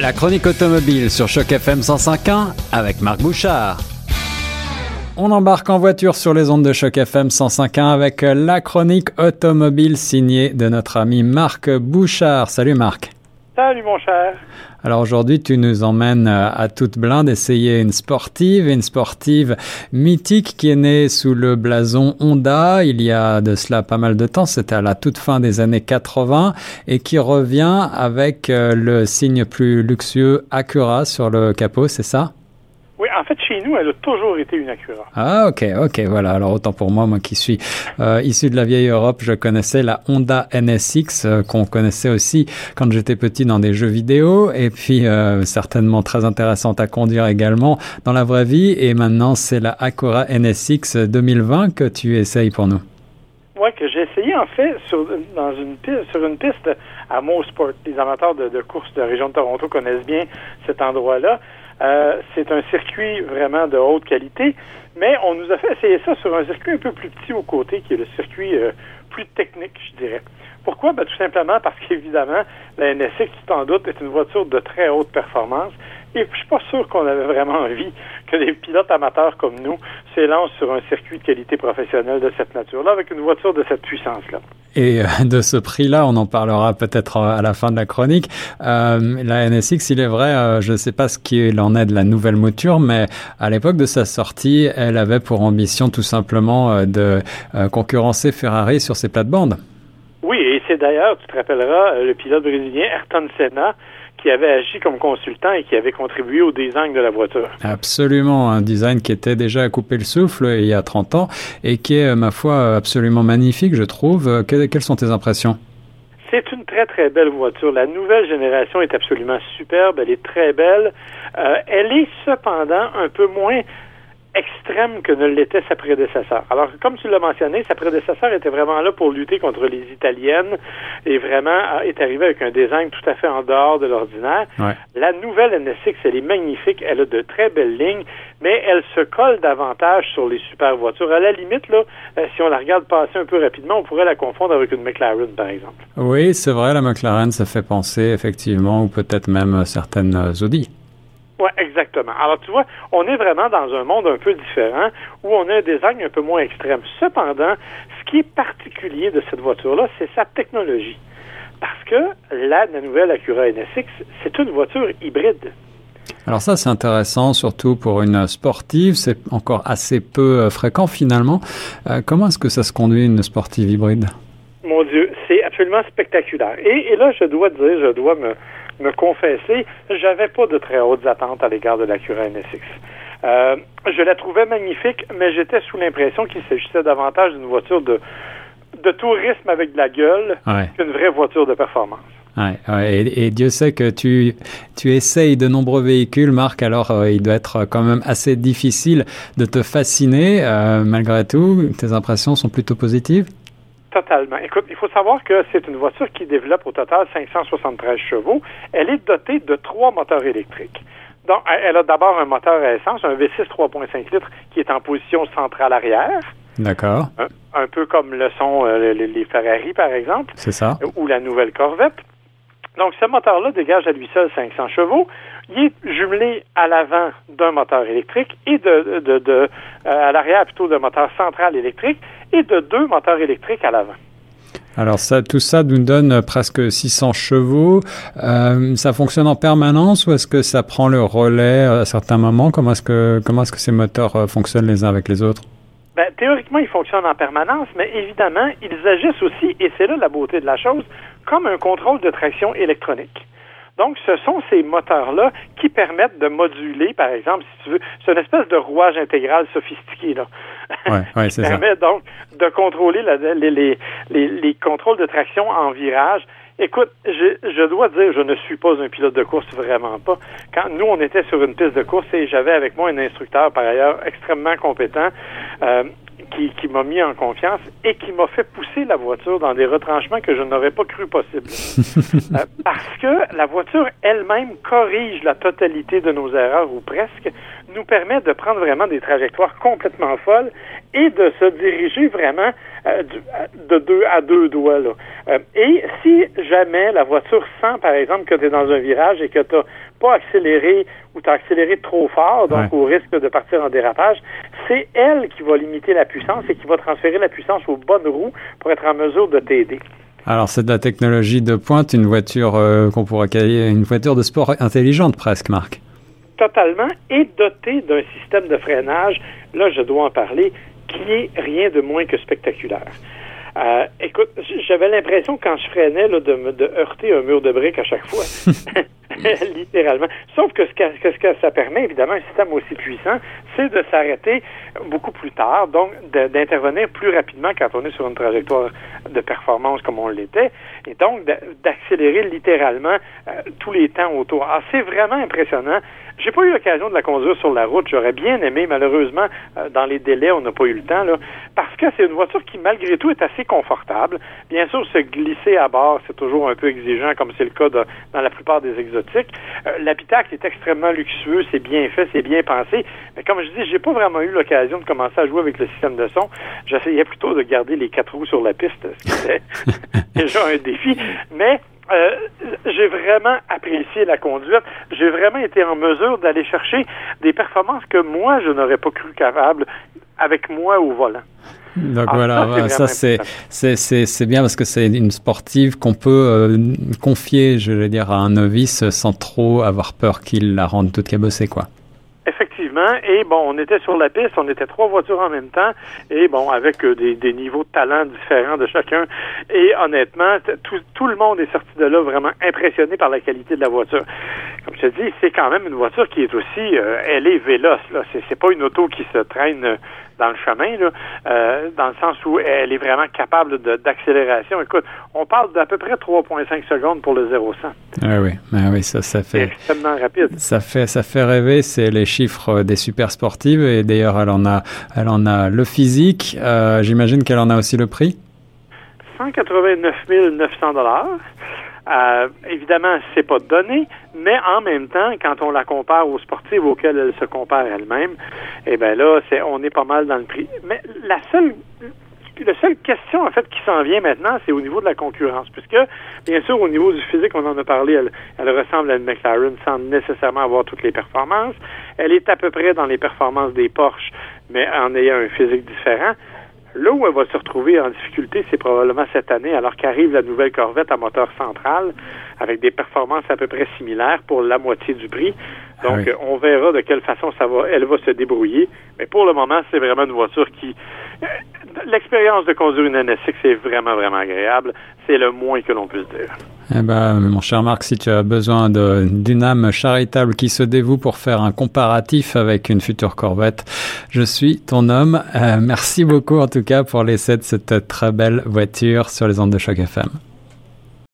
La chronique automobile sur Choc FM 105.1 avec Marc Bouchard. On embarque en voiture sur les ondes de Choc FM 105.1 avec la chronique automobile signée de notre ami Marc Bouchard. Salut Marc. Salut mon cher. Alors aujourd'hui, tu nous emmènes euh, à toute blinde essayer une sportive, une sportive mythique qui est née sous le blason Honda il y a de cela pas mal de temps, c'était à la toute fin des années 80 et qui revient avec euh, le signe plus luxueux Acura sur le capot, c'est ça? Oui, en fait, chez nous, elle a toujours été une Acura. Ah, ok, ok, voilà. Alors, autant pour moi, moi qui suis euh, issu de la vieille Europe, je connaissais la Honda NSX, euh, qu'on connaissait aussi quand j'étais petit dans des jeux vidéo, et puis euh, certainement très intéressante à conduire également dans la vraie vie. Et maintenant, c'est la Acura NSX 2020 que tu essayes pour nous. Oui, que j'ai essayé en fait sur, dans une piste, sur une piste à Mosport. Les amateurs de, de course de la région de Toronto connaissent bien cet endroit-là. Euh, c'est un circuit vraiment de haute qualité, mais on nous a fait essayer ça sur un circuit un peu plus petit au côté, qui est le circuit euh, plus technique, je dirais. Pourquoi? Ben, tout simplement parce qu'évidemment, la NSX, tu t'en doutes, est une voiture de très haute performance. Et je suis pas sûr qu'on avait vraiment envie que des pilotes amateurs comme nous s'élancent sur un circuit de qualité professionnelle de cette nature-là avec une voiture de cette puissance-là. Et euh, de ce prix-là, on en parlera peut-être à la fin de la chronique. Euh, la NSX, il est vrai, euh, je ne sais pas ce qu'il en est de la nouvelle mouture, mais à l'époque de sa sortie, elle avait pour ambition tout simplement euh, de concurrencer Ferrari sur ses plates-bandes. Oui, et c'est d'ailleurs, tu te rappelleras, le pilote brésilien Ayrton Senna qui avait agi comme consultant et qui avait contribué au design de la voiture. Absolument, un design qui était déjà à couper le souffle il y a 30 ans et qui est, ma foi, absolument magnifique, je trouve. quelles sont tes impressions? C'est une très, très belle voiture. La nouvelle génération est absolument superbe. Elle est très belle. Euh, elle est cependant un peu moins extrême que ne l'était sa prédécesseur. Alors, comme tu l'as mentionné, sa prédécesseur était vraiment là pour lutter contre les Italiennes et vraiment est arrivé avec un design tout à fait en dehors de l'ordinaire. La nouvelle NSX, elle est magnifique, elle a de très belles lignes, mais elle se colle davantage sur les super voitures. À la limite, là, euh, si on la regarde passer un peu rapidement, on pourrait la confondre avec une McLaren, par exemple. Oui, c'est vrai, la McLaren, ça fait penser effectivement, ou peut-être même certaines Audi. Oui, exactement. Alors, tu vois, on est vraiment dans un monde un peu différent où on a un design un peu moins extrême. Cependant, ce qui est particulier de cette voiture-là, c'est sa technologie. Parce que la, la nouvelle Acura NSX, c'est une voiture hybride. Alors ça, c'est intéressant, surtout pour une sportive. C'est encore assez peu euh, fréquent finalement. Euh, comment est-ce que ça se conduit, une sportive hybride? Mon Dieu, c'est absolument spectaculaire. Et, et là, je dois dire, je dois me, me confesser, j'avais pas de très hautes attentes à l'égard de la Cura NSX. Euh, je la trouvais magnifique, mais j'étais sous l'impression qu'il s'agissait davantage d'une voiture de, de tourisme avec de la gueule qu'une vraie voiture de performance. Ouais, et, Dieu sait que tu, tu essayes de nombreux véhicules, Marc, alors euh, il doit être quand même assez difficile de te fasciner. Euh, malgré tout, tes impressions sont plutôt positives? Totalement. Écoute, il faut savoir que c'est une voiture qui développe au total 573 chevaux. Elle est dotée de trois moteurs électriques. Donc, elle a d'abord un moteur à essence, un V6 3.5 litres qui est en position centrale arrière. D'accord. Un, peu comme le sont euh, les, Ferrari, par exemple. C'est ça. Ou la nouvelle Corvette. Donc, ce moteur-là dégage à lui seul 500 chevaux. Il est jumelé à l'avant d'un moteur électrique et de, de, de euh, à l'arrière plutôt d'un moteur central électrique et de deux moteurs électriques à l'avant. Alors ça, tout ça nous donne presque 600 chevaux. Euh, ça fonctionne en permanence ou est-ce que ça prend le relais à certains moments? Comment est-ce que comment est-ce que ces moteurs euh, fonctionnent les uns avec les autres? Ben, théoriquement, ils fonctionnent en permanence, mais évidemment, ils agissent aussi, et c'est là la beauté de la chose, comme un contrôle de traction électronique. Donc, ce sont ces moteurs-là qui permettent de moduler, par exemple, si tu veux, c'est une espèce de rouage intégral sophistiqué, là. Ouais, ouais, qui permet donc de contrôler les, les, les, les, contrôles de traction en virage. Écoute, je, je, dois dire, je ne suis pas un pilote de course, vraiment pas. Quand nous, on était sur une piste de course et j'avais avec moi un instructeur, par ailleurs, extrêmement compétent, euh, qui, qui m'a mis en confiance et qui m'a fait pousser la voiture dans des retranchements que je n'aurais pas cru possible. Euh, parce que la voiture elle-même corrige la totalité de nos erreurs ou presque nous permet de prendre vraiment des trajectoires complètement folles et de se diriger vraiment euh, de deux à deux doigts. Là. Euh, et si jamais la voiture sent, par exemple, que tu es dans un virage et que tu n'as pas accéléré ou tu as accéléré trop fort, donc au risque de partir en dérapage, c'est elle qui va limiter la puissance et qui va transférer la puissance aux bonnes roues pour être en mesure de t'aider. Alors c'est de la technologie de pointe, une voiture euh, qu'on pourrait qualifier une voiture de sport intelligente presque, Marc. Totalement, et dotée d'un système de freinage, là je dois en parler, qui est rien de moins que spectaculaire. Euh, écoute, j'avais l'impression quand je freinais de, me, de heurter un mur de briques à chaque fois. littéralement. Sauf que ce que, ce que ça permet, évidemment, un système aussi puissant, c'est de s'arrêter beaucoup plus tard, donc d'intervenir plus rapidement quand on est sur une trajectoire de performance comme on l'était, et donc d'accélérer littéralement euh, tous les temps autour. Ah, c'est vraiment impressionnant. J'ai pas eu l'occasion de la conduire sur la route. J'aurais bien aimé. Malheureusement, euh, dans les délais, on n'a pas eu le temps, là, parce que c'est une voiture qui, malgré tout, est assez confortable. Bien sûr, se glisser à bord, c'est toujours un peu exigeant, comme c'est le cas dans la plupart des exotiques. Euh, l'habitacle est extrêmement luxueux, c'est bien fait, c'est bien pensé. Mais comme je dis, j'ai pas vraiment eu l'occasion de commencer à jouer avec le système de son. J'essayais plutôt de garder les quatre roues sur la piste, ce qui était déjà un défi. Mais euh, j'ai vraiment apprécié la conduite. J'ai vraiment été en mesure d'aller chercher des performances que moi, je n'aurais pas cru capable avec moi au volant. Donc ah, voilà, ça c'est c'est bien parce que c'est une sportive qu'on peut euh, confier, je vais dire, à un novice sans trop avoir peur qu'il la rende toute cabossée, quoi. Et bon, on était sur la piste, on était trois voitures en même temps, et bon, avec euh, des, niveaux de talent différents de chacun. Et honnêtement, tout, le monde est sorti de là vraiment impressionné par la qualité de la voiture. Comme je te dis, c'est quand même une voiture qui est aussi, euh, elle est véloce. Là, c'est pas une auto qui se traîne dans le chemin, là, euh, dans le sens où elle est vraiment capable d'accélération. Écoute, on parle d'à peu près 3,5 secondes pour le 0 100. Ah oui, ah oui, ça, ça fait. extrêmement rapide. Ça fait, ça fait rêver. C'est les chiffres des super sportives et d'ailleurs, elle en a, elle en a le physique. Euh, j'imagine qu'elle en a aussi le prix. 189 900 dollars. Euh, évidemment, c'est pas donné, mais en même temps, quand on la compare aux sportives auxquelles elle se compare elle-même, eh bien là, c'est, on est pas mal dans le prix. Mais la seule la seule question, en fait, qui s'en vient maintenant, c'est au niveau de la concurrence. Puisque, bien sûr, au niveau du physique, on en a parlé, elle, elle, ressemble à une McLaren sans nécessairement avoir toutes les performances. Elle est à peu près dans les performances des Porsche, mais en ayant un physique différent. Là où elle va se retrouver en difficulté, c'est probablement cette année, alors qu'arrive la nouvelle Corvette à moteur central, avec des performances à peu près similaires pour la moitié du prix. Donc, on verra de quelle façon ça va, elle va se débrouiller. Mais pour le moment, c'est vraiment une voiture qui, l'expérience de conduire une NSX est vraiment, vraiment agréable. C'est le moins que l'on puisse dire. Eh ben, mon cher Marc, si tu as besoin d'une âme charitable qui se dévoue pour faire un comparatif avec une future Corvette, je suis ton homme. Euh, merci beaucoup en tout cas pour l'essai de cette très belle voiture sur les ondes de choc FM.